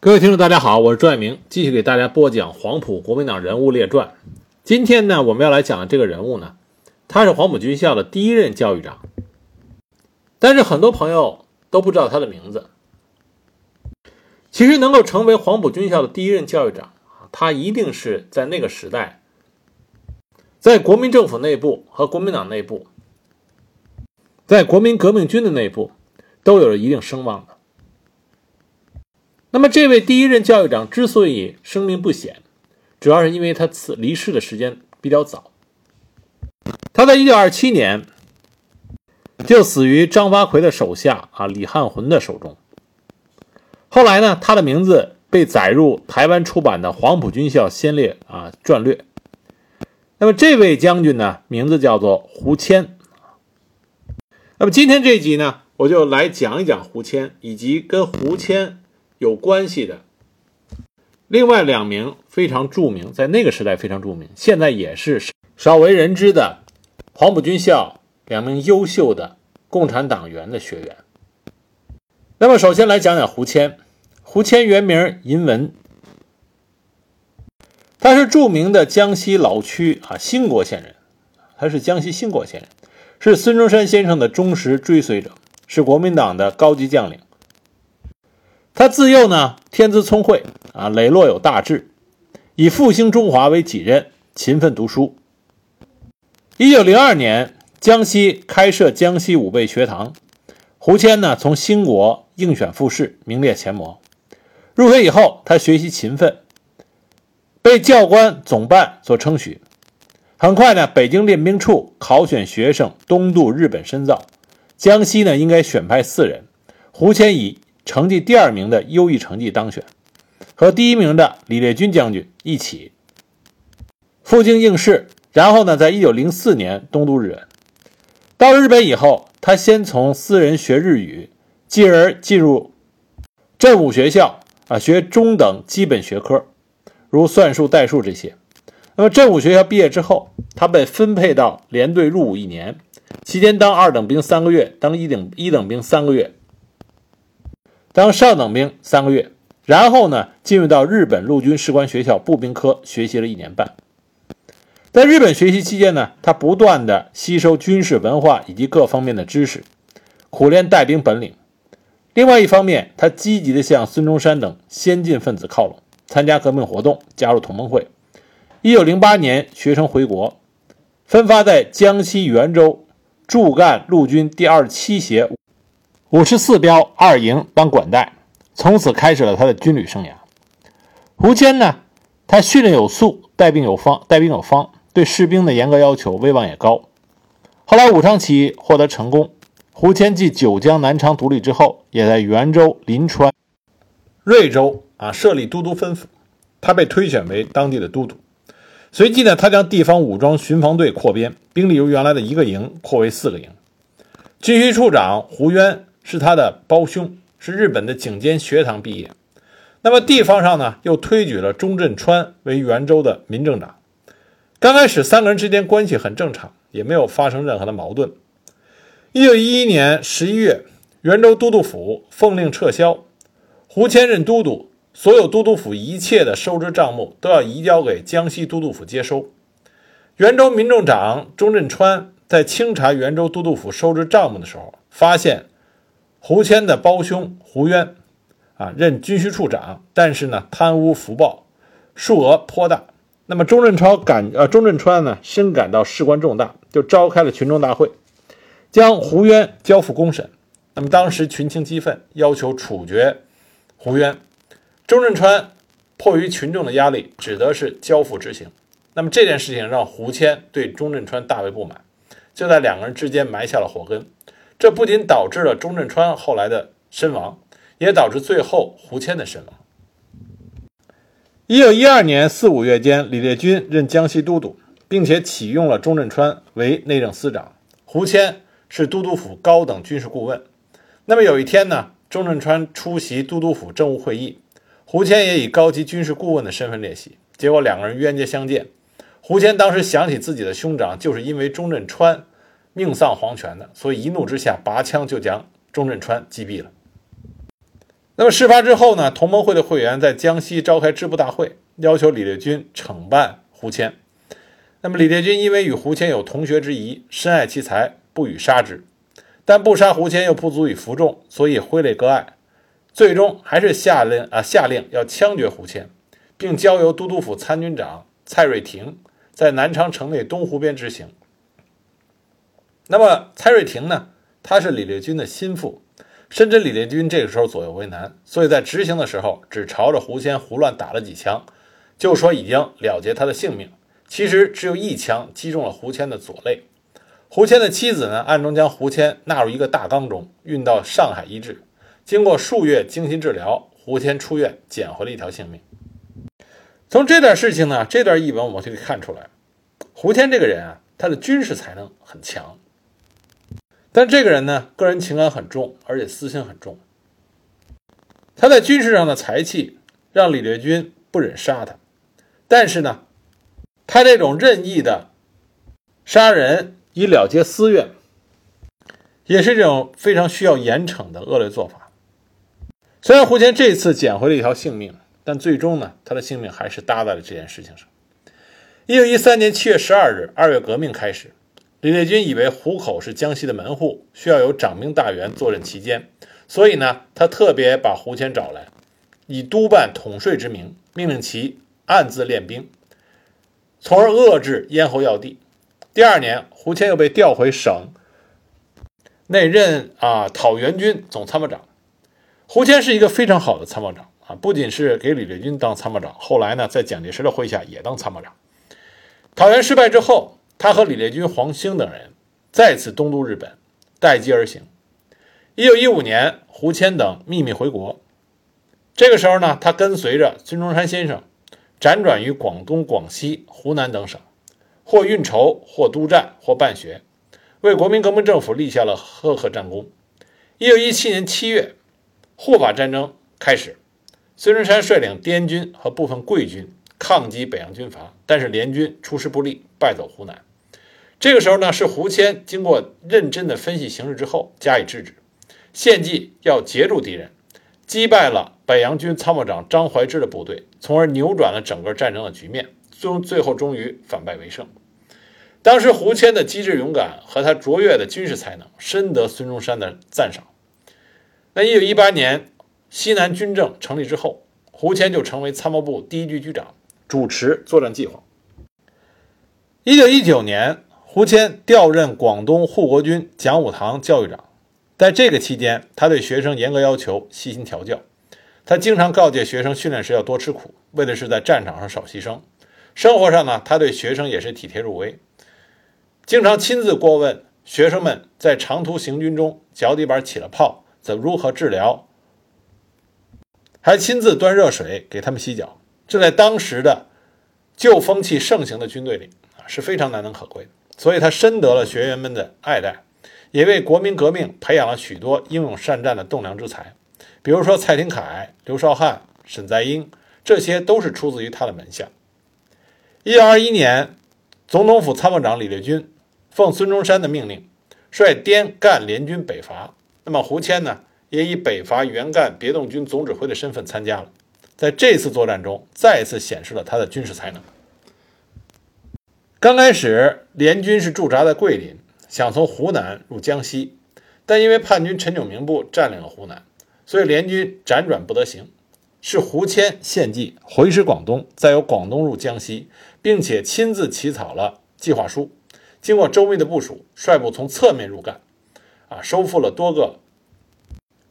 各位听众，大家好，我是朱爱明，继续给大家播讲黄埔国民党人物列传。今天呢，我们要来讲的这个人物呢，他是黄埔军校的第一任教育长，但是很多朋友都不知道他的名字。其实能够成为黄埔军校的第一任教育长他一定是在那个时代，在国民政府内部和国民党内部，在国民革命军的内部，都有着一定声望的。那么，这位第一任教育长之所以声名不显，主要是因为他辞离世的时间比较早。他在1927年就死于张发奎的手下啊李汉魂的手中。后来呢，他的名字被载入台湾出版的《黄埔军校先烈》啊传略。那么，这位将军呢，名字叫做胡谦。那么，今天这一集呢，我就来讲一讲胡谦，以及跟胡谦。有关系的另外两名非常著名，在那个时代非常著名，现在也是少为人知的黄埔军校两名优秀的共产党员的学员。那么，首先来讲讲胡谦。胡谦原名银文，他是著名的江西老区啊兴国县人，他是江西兴国县人，是孙中山先生的忠实追随者，是国民党的高级将领。他自幼呢天资聪慧啊，磊落有大志，以复兴中华为己任，勤奋读书。一九零二年，江西开设江西武备学堂，胡谦呢从兴国应选复试，名列前茅。入学以后，他学习勤奋，被教官总办所称许。很快呢，北京练兵处考选学生东渡日本深造，江西呢应该选派四人，胡谦以。成绩第二名的优异成绩当选，和第一名的李烈钧将军一起赴京应试，然后呢，在一九零四年东渡日本。到日本以后，他先从私人学日语，继而进入振武学校啊，学中等基本学科，如算术、代数这些。那么振武学校毕业之后，他被分配到连队入伍一年，期间当二等兵三个月，当一等一等兵三个月。当上等兵三个月，然后呢，进入到日本陆军士官学校步兵科学习了一年半。在日本学习期间呢，他不断的吸收军事文化以及各方面的知识，苦练带兵本领。另外一方面，他积极的向孙中山等先进分子靠拢，参加革命活动，加入同盟会。一九零八年学成回国，分发在江西袁州驻赣陆军第二七协。五十四标二营当管带，从此开始了他的军旅生涯。胡谦呢，他训练有素，带兵有方，带兵有方，对士兵的严格要求，威望也高。后来武昌起义获得成功，胡谦继九江南昌独立之后，也在袁州、临川、瑞州啊设立都督分府，他被推选为当地的都督。随即呢，他将地方武装巡防队扩编，兵力由原来的一个营扩为四个营。军需处长胡渊。是他的胞兄，是日本的警监学堂毕业。那么地方上呢，又推举了钟镇川为袁州的民政长。刚开始三个人之间关系很正常，也没有发生任何的矛盾。一九一一年十一月，袁州都督府奉令撤销，胡谦任都督，所有都督府一切的收支账目都要移交给江西都督府接收。袁州民政长钟镇川在清查袁州都督府收支账目的时候，发现。胡谦的胞兄胡渊，啊，任军需处长，但是呢，贪污腐报，数额颇大。那么钟镇超感，呃，钟镇川呢，深感到事关重大，就召开了群众大会，将胡渊交付公审。那么当时群情激愤，要求处决胡渊。钟镇川迫于群众的压力，只得是交付执行。那么这件事情让胡谦对钟镇川大为不满，就在两个人之间埋下了祸根。这不仅导致了钟镇川后来的身亡，也导致最后胡谦的身亡。一九一二年四五月间，李烈钧任江西都督，并且启用了钟镇川为内政司长，胡谦是都督府高等军事顾问。那么有一天呢，钟镇川出席都督府政务会议，胡谦也以高级军事顾问的身份列席，结果两个人冤家相见。胡谦当时想起自己的兄长，就是因为钟镇川。命丧黄泉的，所以一怒之下拔枪就将钟镇川击毙了。那么事发之后呢，同盟会的会员在江西召开支部大会，要求李烈钧惩办胡谦。那么李烈钧因为与胡谦有同学之谊，深爱其才，不予杀之。但不杀胡谦又不足以服众，所以挥泪割爱，最终还是下令啊下令要枪决胡谦，并交由都督府参军长蔡瑞廷在南昌城内东湖边执行。那么蔡瑞廷呢，他是李烈钧的心腹。深知李烈钧这个时候左右为难，所以在执行的时候只朝着胡谦胡乱打了几枪，就说已经了结他的性命。其实只有一枪击中了胡谦的左肋。胡谦的妻子呢，暗中将胡谦纳入一个大缸中，运到上海医治。经过数月精心治疗，胡谦出院，捡回了一条性命。从这段事情呢，这段译文我们就可以看出来，胡谦这个人啊，他的军事才能很强。但这个人呢，个人情感很重，而且私心很重。他在军事上的才气让李烈钧不忍杀他，但是呢，他这种任意的杀人以了结私怨，也是这种非常需要严惩的恶劣做法。虽然胡谦这次捡回了一条性命，但最终呢，他的性命还是搭在了这件事情上。一九一三年七月十二日，二月革命开始。李烈钧以为湖口是江西的门户，需要有掌兵大员坐镇其间，所以呢，他特别把胡谦找来，以督办统税之名，命令其暗自练兵，从而遏制咽喉要地。第二年，胡谦又被调回省内任啊讨袁军总参谋长。胡谦是一个非常好的参谋长啊，不仅是给李烈钧当参谋长，后来呢，在蒋介石的麾下也当参谋长。讨袁失败之后。他和李烈钧、黄兴等人再次东渡日本，待机而行。一九一五年，胡谦等秘密回国。这个时候呢，他跟随着孙中山先生辗转于广东、广西、湖南等省，或运筹，或督战，或办学，为国民革命政府立下了赫赫战功。一九一七年七月，护法战争开始，孙中山率领滇军和部分桂军抗击北洋军阀，但是联军出师不利，败走湖南。这个时候呢，是胡谦经过认真的分析形势之后加以制止，献计要截住敌人，击败了北洋军参谋长张怀之的部队，从而扭转了整个战争的局面，最终最后终于反败为胜。当时胡谦的机智勇敢和他卓越的军事才能，深得孙中山的赞赏。那一九一八年西南军政成立之后，胡谦就成为参谋部第一局局长，主持作战计划。一九一九年。胡谦调任广东护国军讲武堂教育长，在这个期间，他对学生严格要求，细心调教。他经常告诫学生训练时要多吃苦，为的是在战场上少牺牲。生活上呢，他对学生也是体贴入微，经常亲自过问学生们在长途行军中脚底板起了泡，怎如何治疗，还亲自端热水给他们洗脚。这在当时的旧风气盛行的军队里啊，是非常难能可贵的。所以他深得了学员们的爱戴，也为国民革命培养了许多英勇善战的栋梁之才，比如说蔡廷锴、刘少汉、沈在英，这些都是出自于他的门下。一九二一年，总统府参谋长李烈钧奉孙中山的命令，率滇赣联军北伐。那么胡谦呢，也以北伐援赣别动军总指挥的身份参加了，在这次作战中，再次显示了他的军事才能。刚开始，联军是驻扎在桂林，想从湖南入江西，但因为叛军陈炯明部占领了湖南，所以联军辗转不得行。是胡谦献计回师广东，再由广东入江西，并且亲自起草了计划书。经过周密的部署，率部从侧面入赣，啊，收复了多个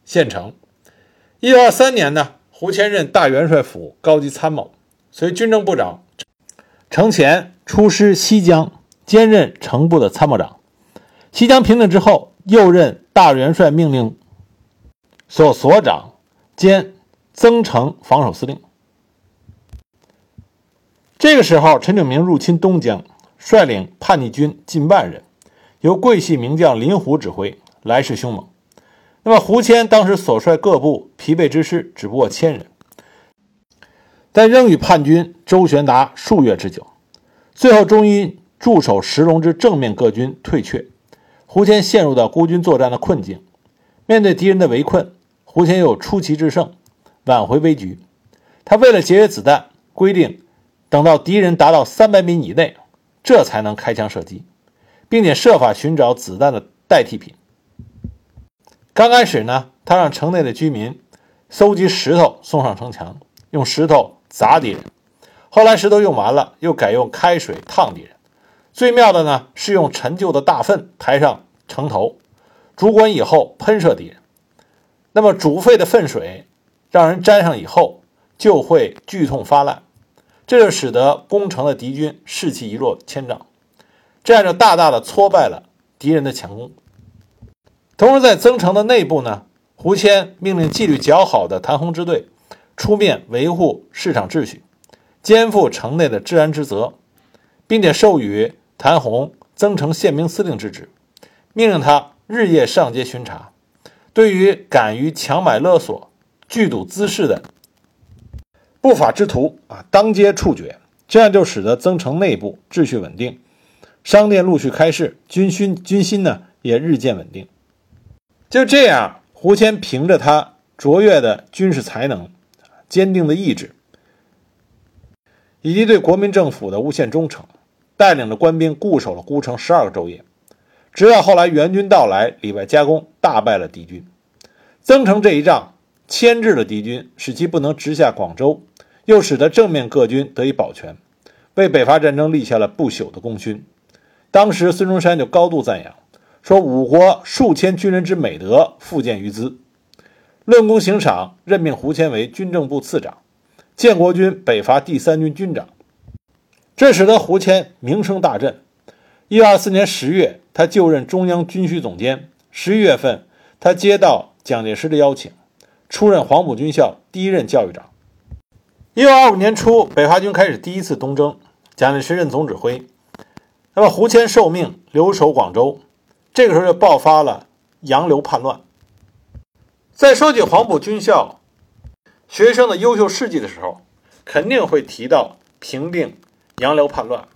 县城。一九二三年呢，胡谦任大元帅府高级参谋，随军政部长程潜。出师西江，兼任城部的参谋长。西江平定之后，又任大元帅命令所所长兼增城防守司令。这个时候，陈炯明入侵东江，率领叛逆军近万人，由桂系名将林虎指挥，来势凶猛。那么，胡谦当时所率各部疲惫之师只不过千人，但仍与叛军周旋达数月之久。最后，终于驻守石龙之正面各军退却，胡谦陷入到孤军作战的困境。面对敌人的围困，胡谦又出奇制胜，挽回危局。他为了节约子弹，规定等到敌人达到三百米以内，这才能开枪射击，并且设法寻找子弹的代替品。刚开始呢，他让城内的居民搜集石头送上城墙，用石头砸敌人。后来石头用完了，又改用开水烫敌人。最妙的呢，是用陈旧的大粪抬上城头，主管以后喷射敌人。那么煮沸的粪水让人沾上以后，就会剧痛发烂，这就使得攻城的敌军士气一落千丈，这样就大大的挫败了敌人的强攻。同时，在增城的内部呢，胡谦命令纪律较好的谭洪支队出面维护市场秩序，肩负城内的治安之责，并且授予谭洪增城宪兵司令之职，命令他日夜上街巡查。对于敢于强买勒索、聚赌滋事的不法之徒啊，当街处决，这样就使得增城内部秩序稳定，商店陆续开市，军心军心呢也日渐稳定。就这样，胡谦凭着他卓越的军事才能、坚定的意志，以及对国民政府的无限忠诚，带领着官兵固守了孤城十二个昼夜。直到后来援军到来，里外夹攻，大败了敌军。增城这一仗牵制了敌军，使其不能直下广州，又使得正面各军得以保全，为北伐战争立下了不朽的功勋。当时孙中山就高度赞扬，说：“五国数千军人之美德，复见于兹。”论功行赏，任命胡谦为军政部次长，建国军北伐第三军军长，这使得胡谦名声大振。一九二四年十月，他就任中央军需总监。十一月份，他接到蒋介石的邀请，出任黄埔军校第一任教育长。一九二五年初，北伐军开始第一次东征，蒋介石任总指挥。那么，胡谦受命留守广州。这个时候就爆发了洋流叛乱。在说起黄埔军校学生的优秀事迹的时候，肯定会提到平定洋流叛乱。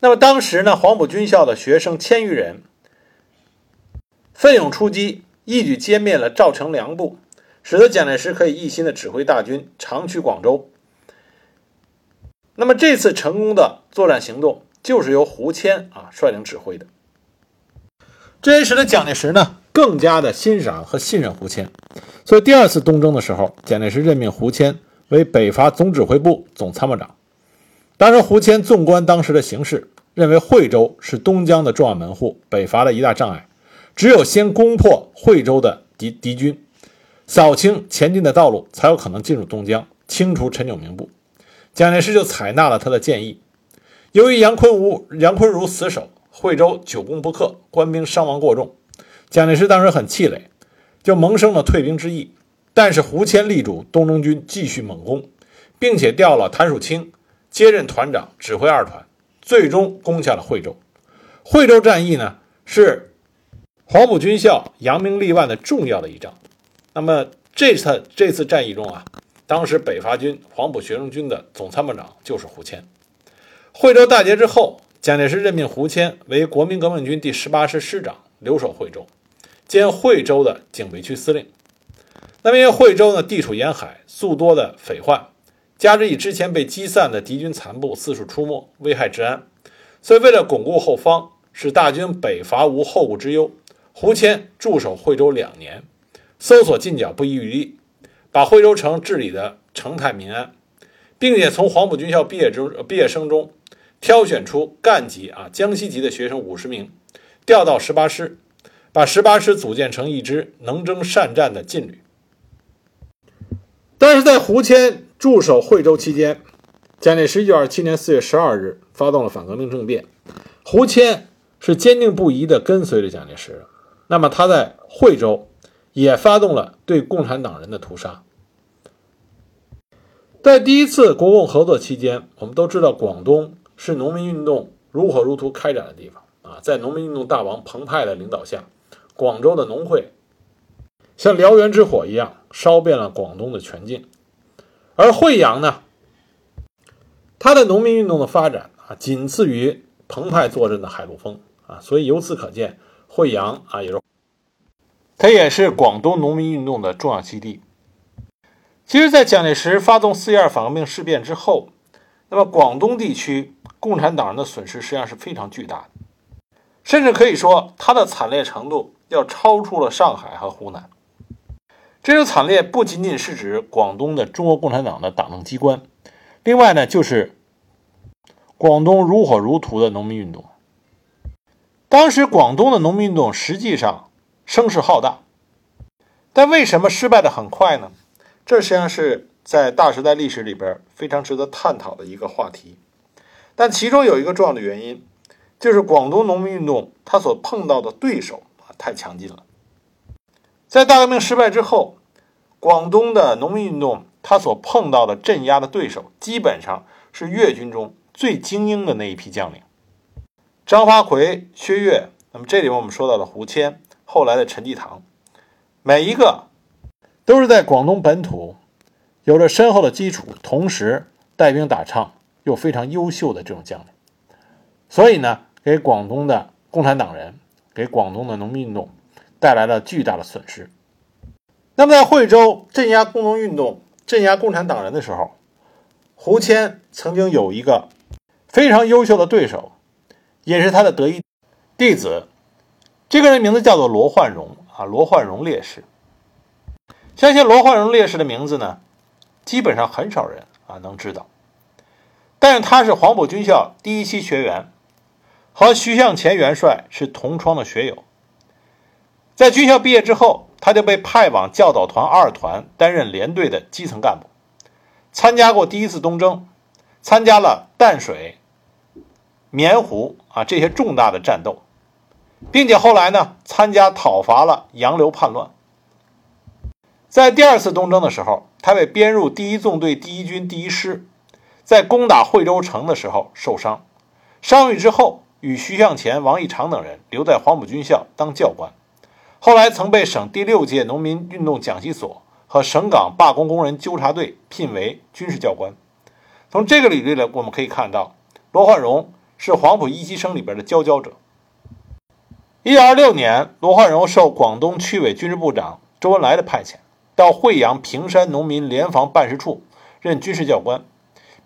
那么当时呢，黄埔军校的学生千余人奋勇出击，一举歼灭了赵成梁部，使得蒋介石可以一心的指挥大军长驱广州。那么这次成功的作战行动，就是由胡谦啊率领指挥的。这也使得蒋介石呢更加的欣赏和信任胡谦，所以第二次东征的时候，蒋介石任命胡谦为北伐总指挥部总参谋长。当时，胡谦纵观当时的形势，认为惠州是东江的重要门户，北伐的一大障碍。只有先攻破惠州的敌敌军，扫清前进的道路，才有可能进入东江，清除陈炯明部。蒋介石就采纳了他的建议。由于杨坤如杨坤如死守惠州，久攻不克，官兵伤亡过重，蒋介石当时很气馁，就萌生了退兵之意。但是胡谦力主东征军继续猛攻，并且调了谭树清。接任团长，指挥二团，最终攻下了惠州。惠州战役呢，是黄埔军校扬名立万的重要的一仗。那么这次这次战役中啊，当时北伐军黄埔学生军的总参谋长就是胡谦。惠州大捷之后，蒋介石任命胡谦为国民革命军第十八师师长，留守惠州，兼惠州的警备区司令。那么因为惠州呢，地处沿海，素多的匪患。加之以之前被击散的敌军残部四处出没，危害治安，所以为了巩固后方，使大军北伐无后顾之忧，胡谦驻守惠州两年，搜索进剿不遗余力，把惠州城治理的城泰民安，并且从黄埔军校毕业中毕业生中挑选出干级啊江西级的学生五十名，调到十八师，把十八师组建成一支能征善战的劲旅。但是在胡谦。驻守惠州期间，蒋介石1927年4月12日发动了反革命政变。胡谦是坚定不移地跟随着蒋介石。那么他在惠州也发动了对共产党人的屠杀。在第一次国共合作期间，我们都知道广东是农民运动如火如荼开展的地方啊。在农民运动大王彭湃的领导下，广州的农会像燎原之火一样烧遍了广东的全境。而惠阳呢，它的农民运动的发展啊，仅次于澎湃坐镇的海陆丰啊，所以由此可见，惠阳啊也是，它也是广东农民运动的重要基地。其实，在蒋介石发动四一二反革命事变之后，那么广东地区共产党人的损失实际上是非常巨大的，甚至可以说，它的惨烈程度要超出了上海和湖南。这种惨烈不仅仅是指广东的中国共产党的党政机关，另外呢，就是广东如火如荼的农民运动。当时广东的农民运动实际上声势浩大，但为什么失败的很快呢？这实际上是在大时代历史里边非常值得探讨的一个话题。但其中有一个重要的原因，就是广东农民运动它所碰到的对手太强劲了。在大革命失败之后，广东的农民运动，他所碰到的镇压的对手，基本上是粤军中最精英的那一批将领，张发奎、薛岳。那么这里面我们说到的胡谦，后来的陈济棠，每一个都是在广东本土有着深厚的基础，同时带兵打仗又非常优秀的这种将领。所以呢，给广东的共产党人，给广东的农民运动。带来了巨大的损失。那么，在惠州镇压工农运动、镇压共产党人的时候，胡谦曾经有一个非常优秀的对手，也是他的得意弟子。这个人名字叫做罗焕荣啊，罗焕荣烈士。相信罗焕荣烈士的名字呢，基本上很少人啊能知道。但是他是黄埔军校第一期学员，和徐向前元帅是同窗的学友。在军校毕业之后，他就被派往教导团二团担任连队的基层干部，参加过第一次东征，参加了淡水、棉湖啊这些重大的战斗，并且后来呢参加讨伐了杨刘叛乱。在第二次东征的时候，他被编入第一纵队第一军第一师，在攻打惠州城的时候受伤，伤愈之后，与徐向前、王义长等人留在黄埔军校当教官。后来曾被省第六届农民运动讲习所和省港罢工工人纠察队聘为军事教官。从这个履历呢，我们可以看到，罗焕荣是黄埔一期生里边的佼佼者。一九二六年，罗焕荣受广东区委军事部长周恩来的派遣，到惠阳平山农民联防办事处任军事教官，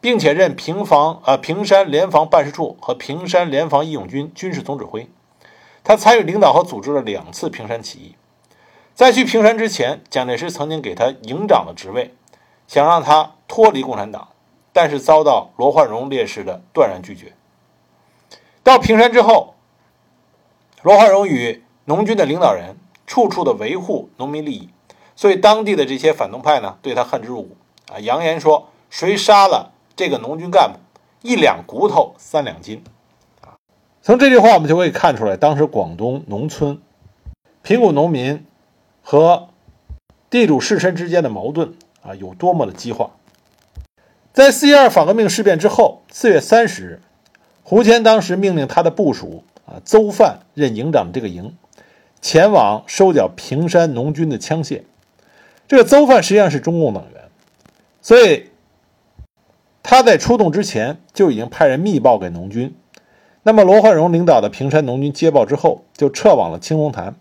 并且任平房呃平山联防办事处和平山联防义勇军军事总指挥。他参与领导和组织了两次平山起义，在去平山之前，蒋介石曾经给他营长的职位，想让他脱离共产党，但是遭到罗焕荣烈士的断然拒绝。到平山之后，罗焕荣与农军的领导人处处的维护农民利益，所以当地的这些反动派呢，对他恨之入骨啊，扬言说：“谁杀了这个农军干部，一两骨头三两金。”从这句话，我们就可以看出来，当时广东农村贫苦农民和地主士绅之间的矛盾啊，有多么的激化。在四一二反革命事变之后，四月三十日，胡谦当时命令他的部属啊邹范任营长的这个营，前往收缴平山农军的枪械。这个邹范实际上是中共党员，所以他在出动之前就已经派人密报给农军。那么，罗焕荣领导的平山农军接报之后，就撤往了青龙潭。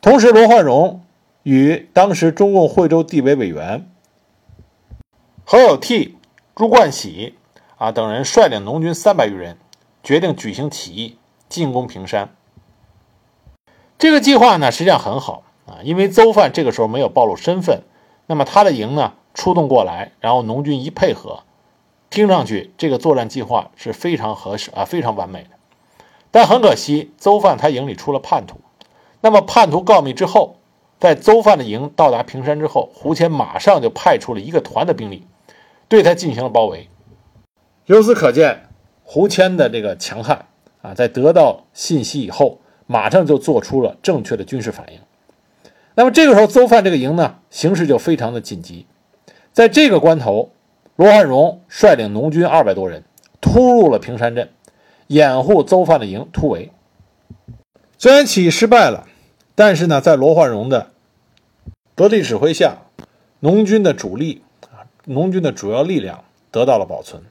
同时，罗焕荣与当时中共惠州地委委员何有悌、朱冠喜啊等人率领农军三百余人，决定举行起义，进攻平山。这个计划呢，实际上很好啊，因为邹范这个时候没有暴露身份，那么他的营呢出动过来，然后农军一配合。听上去这个作战计划是非常合适啊，非常完美的。但很可惜，邹范他营里出了叛徒。那么叛徒告密之后，在邹范的营到达平山之后，胡谦马上就派出了一个团的兵力，对他进行了包围。由此可见，胡谦的这个强悍啊，在得到信息以后，马上就做出了正确的军事反应。那么这个时候，邹范这个营呢，形势就非常的紧急。在这个关头。罗焕荣率领农军二百多人突入了平山镇，掩护邹范的营突围。虽然起义失败了，但是呢，在罗焕荣的得力指挥下，农军的主力啊，农军的主要力量得到了保存。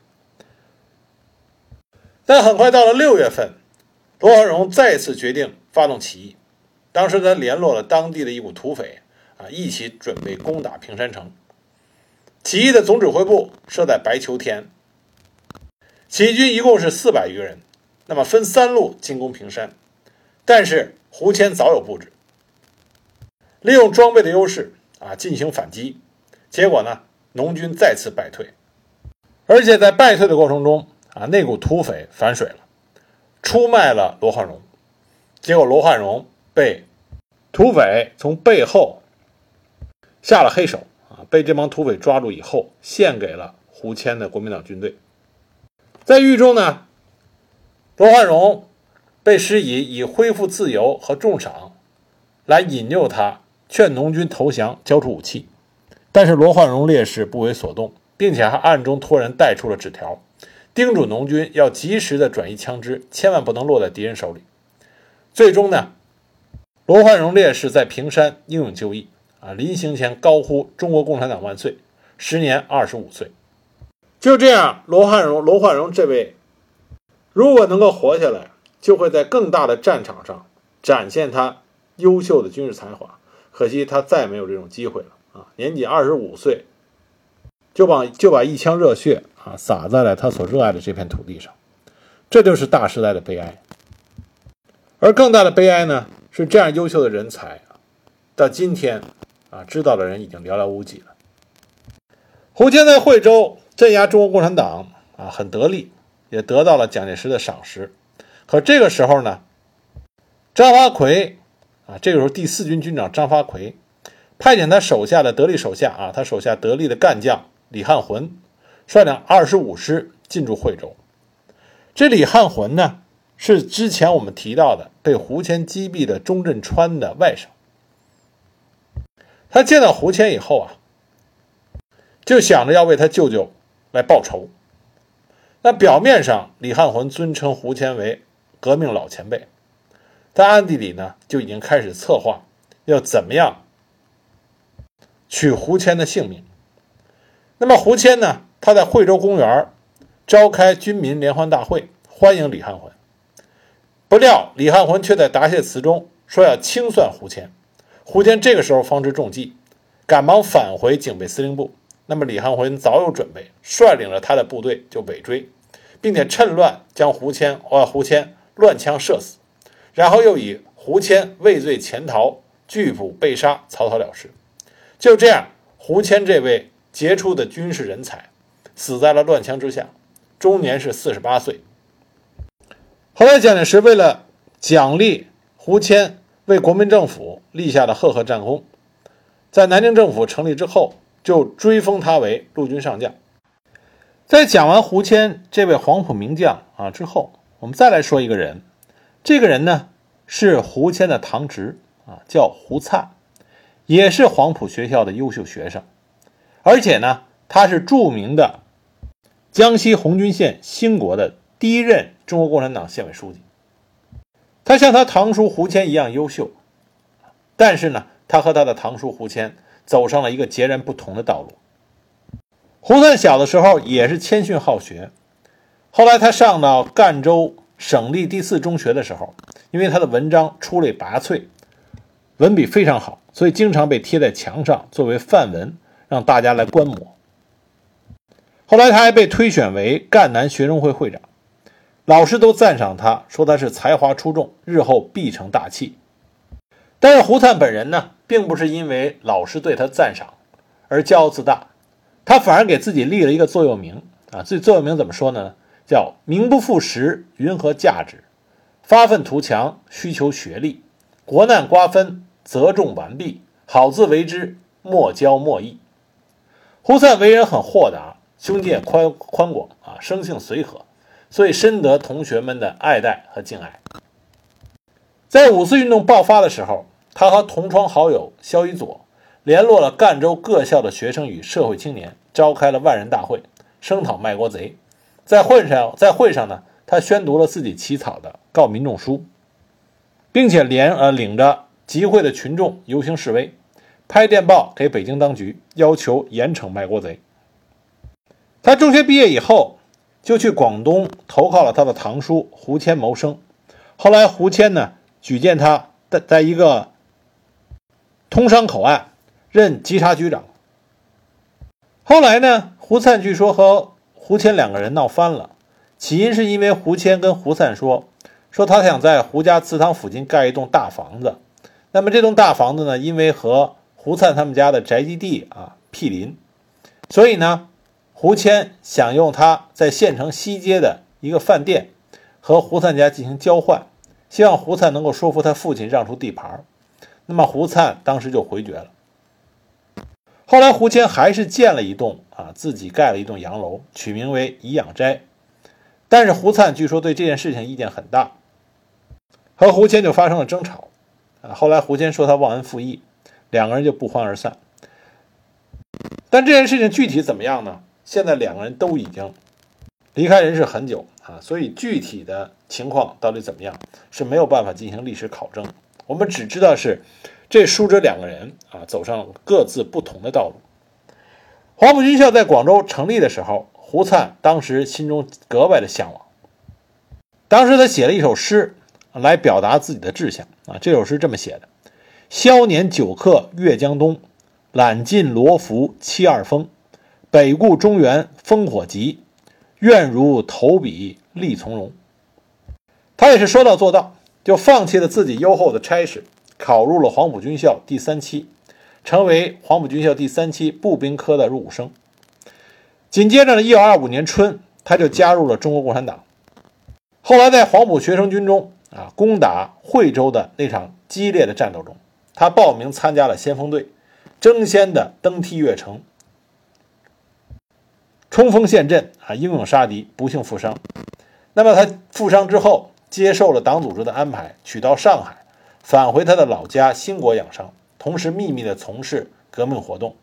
但很快到了六月份，罗焕荣再次决定发动起义。当时他联络了当地的一股土匪啊，一起准备攻打平山城。起义的总指挥部设在白求天。起义军一共是四百余人，那么分三路进攻平山。但是胡谦早有布置，利用装备的优势啊进行反击，结果呢，农军再次败退，而且在败退的过程中啊，那股土匪反水了，出卖了罗焕荣，结果罗焕荣被土匪从背后下了黑手啊，被这帮土匪抓住以后，献给了胡谦的国民党军队。在狱中呢，罗焕荣。被施以以恢复自由和重赏来引诱他，劝农军投降，交出武器。但是罗焕荣烈士不为所动，并且还暗中托人带出了纸条，叮嘱农军要及时的转移枪支，千万不能落在敌人手里。最终呢，罗焕荣烈士在平山英勇就义啊，临行前高呼“中国共产党万岁”，时年二十五岁。就这样，罗焕荣，罗焕荣这位，如果能够活下来。就会在更大的战场上展现他优秀的军事才华。可惜他再没有这种机会了啊！年仅二十五岁，就把就把一腔热血啊洒在了他所热爱的这片土地上，这就是大时代的悲哀。而更大的悲哀呢，是这样优秀的人才啊，到今天啊，知道的人已经寥寥无几了。胡谦在惠州镇压中国共产党啊，很得力，也得到了蒋介石的赏识。可这个时候呢，张发奎啊，这个时候第四军军长张发奎派遣他手下的得力手下啊，他手下得力的干将李汉魂率领二十五师进驻惠州。这李汉魂呢，是之前我们提到的被胡谦击毙的钟镇川的外甥。他见到胡谦以后啊，就想着要为他舅舅来报仇。那表面上，李汉魂尊称胡谦为。革命老前辈，在暗地里呢，就已经开始策划要怎么样取胡谦的性命。那么胡谦呢，他在惠州公园召开军民联欢大会，欢迎李汉魂。不料李汉魂却在答谢词中说要清算胡谦。胡谦这个时候方知中计，赶忙返回警备司令部。那么李汉魂早有准备，率领着他的部队就尾追，并且趁乱将胡谦啊胡谦。乱枪射死，然后又以胡谦畏罪潜逃、拒捕被杀，草草了事。就这样，胡谦这位杰出的军事人才死在了乱枪之下，终年是四十八岁。后来，蒋介石为了奖励胡谦为国民政府立下的赫赫战功，在南京政府成立之后，就追封他为陆军上将。在讲完胡谦这位黄埔名将啊之后，我们再来说一个人，这个人呢是胡谦的堂侄啊，叫胡灿，也是黄埔学校的优秀学生，而且呢他是著名的江西红军县兴国的第一任中国共产党县委书记。他像他堂叔胡谦一样优秀，但是呢，他和他的堂叔胡谦走上了一个截然不同的道路。胡三小的时候也是谦逊好学。后来他上到赣州省立第四中学的时候，因为他的文章出类拔萃，文笔非常好，所以经常被贴在墙上作为范文，让大家来观摩。后来他还被推选为赣南学生会会长，老师都赞赏他，说他是才华出众，日后必成大器。但是胡灿本人呢，并不是因为老师对他赞赏而骄傲自大，他反而给自己立了一个座右铭啊，这座右铭怎么说呢？叫名不副实，云何价值？发愤图强，需求学历。国难瓜分，责重完毕。好自为之，莫骄莫逸。胡灿为人很豁达，胸襟宽宽广啊，生性随和，所以深得同学们的爱戴和敬爱。在五四运动爆发的时候，他和同窗好友萧一佐联络了赣州各校的学生与社会青年，召开了万人大会，声讨卖国贼。在会上，在会上呢，他宣读了自己起草的告民众书，并且连呃领着集会的群众游行示威，拍电报给北京当局，要求严惩卖国贼。他中学毕业以后，就去广东投靠了他的堂叔胡谦谋生。后来胡谦呢举荐他在在一个通商口岸任稽查局长。后来呢，胡灿据说和胡谦两个人闹翻了，起因是因为胡谦跟胡灿说，说他想在胡家祠堂附近盖一栋大房子，那么这栋大房子呢，因为和胡灿他们家的宅基地啊毗邻，所以呢，胡谦想用他在县城西街的一个饭店和胡灿家进行交换，希望胡灿能够说服他父亲让出地盘。那么胡灿当时就回绝了。后来胡谦还是建了一栋啊，自己盖了一栋洋楼，取名为颐养斋。但是胡灿据说对这件事情意见很大，和胡谦就发生了争吵。啊，后来胡谦说他忘恩负义，两个人就不欢而散。但这件事情具体怎么样呢？现在两个人都已经离开人世很久啊，所以具体的情况到底怎么样是没有办法进行历史考证。我们只知道是。这叔侄两个人啊，走上各自不同的道路。黄埔军校在广州成立的时候，胡灿当时心中格外的向往。当时他写了一首诗来表达自己的志向啊，这首诗这么写的：“宵年久客越江东，揽尽罗浮七二峰。北顾中原烽火急，愿如投笔力从容。”他也是说到做到，就放弃了自己优厚的差事。考入了黄埔军校第三期，成为黄埔军校第三期步兵科的入伍生。紧接着呢，一九二五年春，他就加入了中国共产党。后来在黄埔学生军中啊，攻打惠州的那场激烈的战斗中，他报名参加了先锋队，争先的登梯越城，冲锋陷阵啊，英勇杀敌，不幸负伤。那么他负伤之后，接受了党组织的安排，取到上海。返回他的老家兴国养伤，同时秘密地从事革命活动。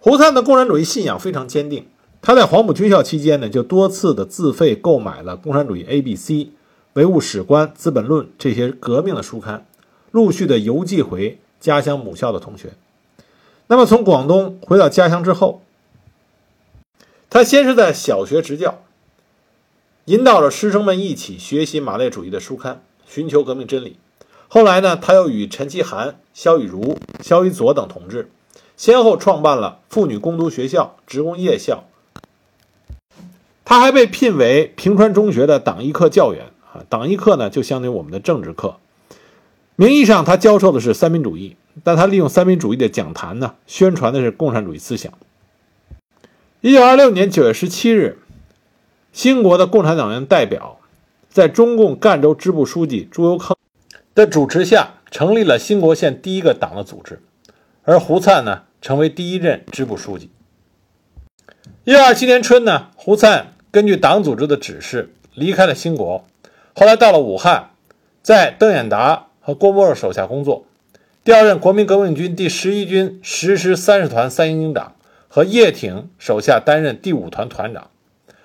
胡灿的共产主义信仰非常坚定，他在黄埔军校期间呢，就多次的自费购买了《共产主义 A B C》《唯物史观》《资本论》这些革命的书刊，陆续的邮寄回家乡母校的同学。那么从广东回到家乡之后，他先是在小学执教，引导着师生们一起学习马列主义的书刊，寻求革命真理。后来呢，他又与陈其涵、萧雨茹、萧雨佐等同志，先后创办了妇女工读学校、职工夜校。他还被聘为平川中学的党艺课教员啊，党艺课呢就相当于我们的政治课。名义上他教授的是三民主义，但他利用三民主义的讲坛呢，宣传的是共产主义思想。一九二六年九月十七日，兴国的共产党员代表在中共赣州支部书记朱由康。的主持下，成立了兴国县第一个党的组织，而胡灿呢，成为第一任支部书记。一九二七年春呢，胡灿根据党组织的指示离开了兴国，后来到了武汉，在邓演达和郭沫若手下工作，调任国民革命军第十一军十师三十团三营营长，和叶挺手下担任第五团团长。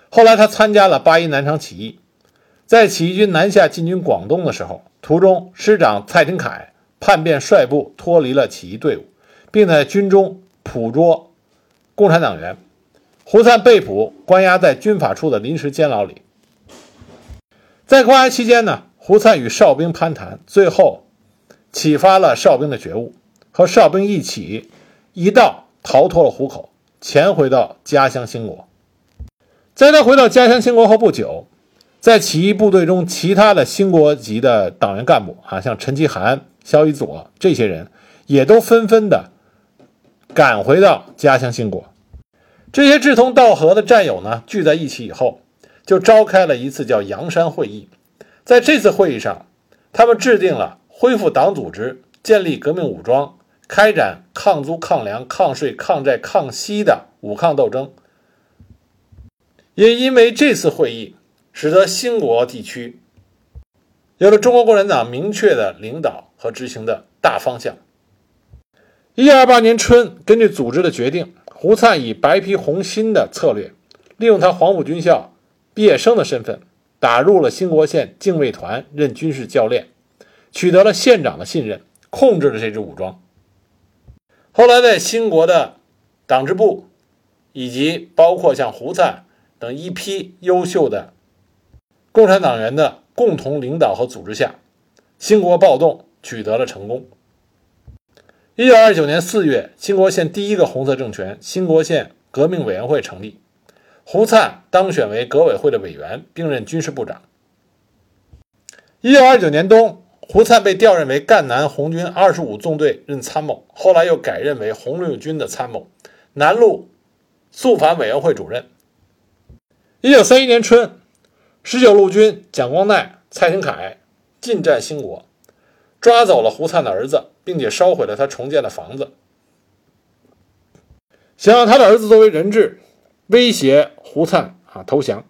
后来他参加了八一南昌起义，在起义军南下进军广东的时候。途中，师长蔡廷锴叛变率部脱离了起义队伍，并在军中捕捉共产党员。胡灿被捕，关押在军法处的临时监牢里。在关押期间呢，胡灿与哨兵攀谈，最后启发了哨兵的觉悟，和哨兵一起一道逃脱了虎口，潜回到家乡兴国。在他回到家乡兴国后不久。在起义部队中，其他的兴国籍的党员干部啊，像陈其涵、萧一佐这些人，也都纷纷的赶回到家乡兴国。这些志同道合的战友呢，聚在一起以后，就召开了一次叫阳山会议。在这次会议上，他们制定了恢复党组织、建立革命武装、开展抗租、抗粮、抗税、抗债、抗息的武抗斗争。也因为这次会议。使得兴国地区有了中国共产党明确的领导和执行的大方向。一九二八年春，根据组织的决定，胡灿以白皮红心的策略，利用他黄埔军校毕业生的身份，打入了兴国县警卫团任军事教练，取得了县长的信任，控制了这支武装。后来，在兴国的党支部以及包括像胡灿等一批优秀的。共产党员的共同领导和组织下，兴国暴动取得了成功。一九二九年四月，兴国县第一个红色政权——兴国县革命委员会成立，胡灿当选为革委会的委员，并任军事部长。一九二九年冬，胡灿被调任为赣南红军二十五纵队任参谋，后来又改任为红六军的参谋、南路肃反委员会主任。一九三一年春，十九路军蒋光鼐、蔡廷锴进占兴国，抓走了胡灿的儿子。并且烧毁了他重建的房子，想让他的儿子作为人质，威胁胡灿啊投降。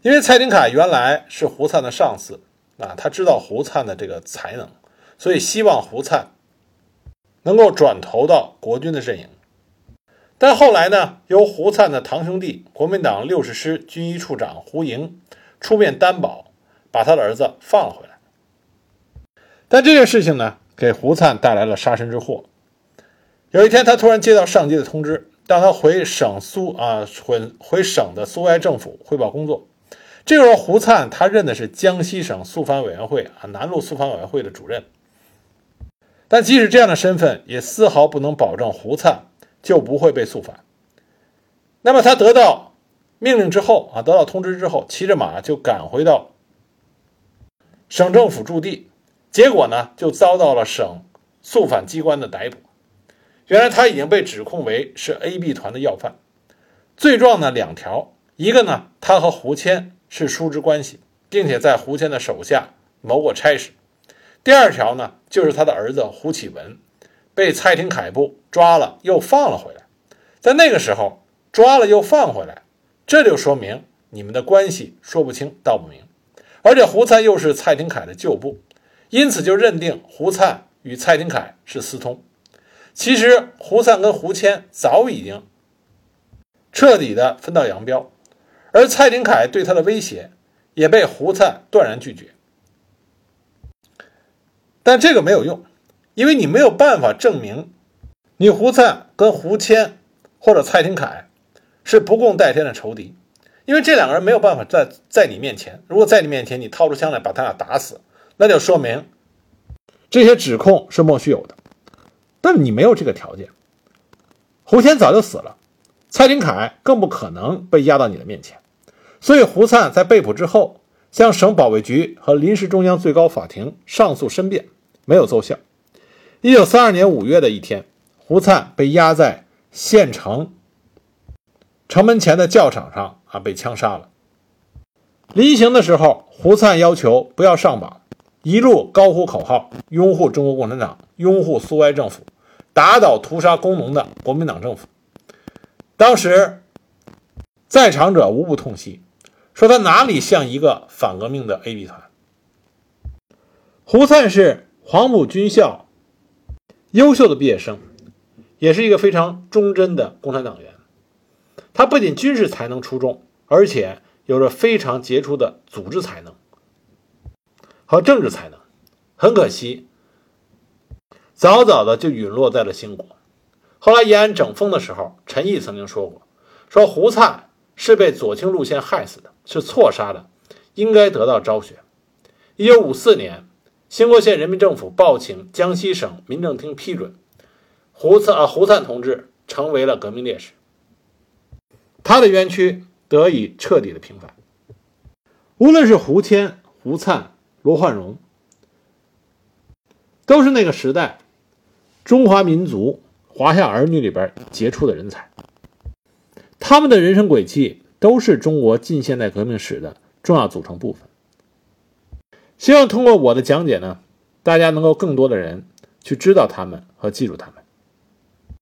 因为蔡廷锴原来是胡灿的上司啊，他知道胡灿的这个才能，所以希望胡灿能够转投到国军的阵营。但后来呢，由胡灿的堂兄弟国民党六十师军医处长胡莹出面担保，把他的儿子放了回来。但这件事情呢？给胡灿带来了杀身之祸。有一天，他突然接到上级的通知，让他回省苏啊回回省的苏维埃政府汇报工作。这个时候，胡灿他任的是江西省肃反委员会啊南路肃反委员会的主任。但即使这样的身份，也丝毫不能保证胡灿就不会被肃反。那么，他得到命令之后啊，得到通知之后，骑着马就赶回到省政府驻地。结果呢，就遭到了省肃反机关的逮捕。原来他已经被指控为是 AB 团的要犯，罪状呢两条：一个呢，他和胡谦是叔侄关系，并且在胡谦的手下谋过差事；第二条呢，就是他的儿子胡启文被蔡廷锴部抓了又放了回来。在那个时候，抓了又放回来，这就说明你们的关系说不清道不明，而且胡灿又是蔡廷锴的旧部。因此，就认定胡灿与蔡廷锴是私通。其实，胡灿跟胡谦早已经彻底的分道扬镳，而蔡廷锴对他的威胁也被胡灿断然拒绝。但这个没有用，因为你没有办法证明你胡灿跟胡谦或者蔡廷锴是不共戴天的仇敌，因为这两个人没有办法在在你面前，如果在你面前你掏出枪来把他俩打死。那就说明这些指控是莫须有的，但你没有这个条件。胡谦早就死了，蔡廷锴更不可能被押到你的面前，所以胡灿在被捕之后，向省保卫局和临时中央最高法庭上诉申辩，没有奏效。一九三二年五月的一天，胡灿被押在县城城门前的教场上啊，被枪杀了。临行的时候，胡灿要求不要上榜。一路高呼口号，拥护中国共产党，拥护苏维埃政府，打倒屠杀工农的国民党政府。当时在场者无不痛惜，说他哪里像一个反革命的 AB 团。胡灿是黄埔军校优秀的毕业生，也是一个非常忠贞的共产党员。他不仅军事才能出众，而且有着非常杰出的组织才能。和政治才能，很可惜，早早的就陨落在了兴国。后来延安整风的时候，陈毅曾经说过：“说胡灿是被左倾路线害死的，是错杀的，应该得到昭雪。”一九五四年，兴国县人民政府报请江西省民政厅批准，胡灿啊胡灿同志成为了革命烈士，他的冤屈得以彻底的平反。无论是胡谦、胡灿。罗焕荣都是那个时代中华民族华夏儿女里边杰出的人才，他们的人生轨迹都是中国近现代革命史的重要组成部分。希望通过我的讲解呢，大家能够更多的人去知道他们和记住他们。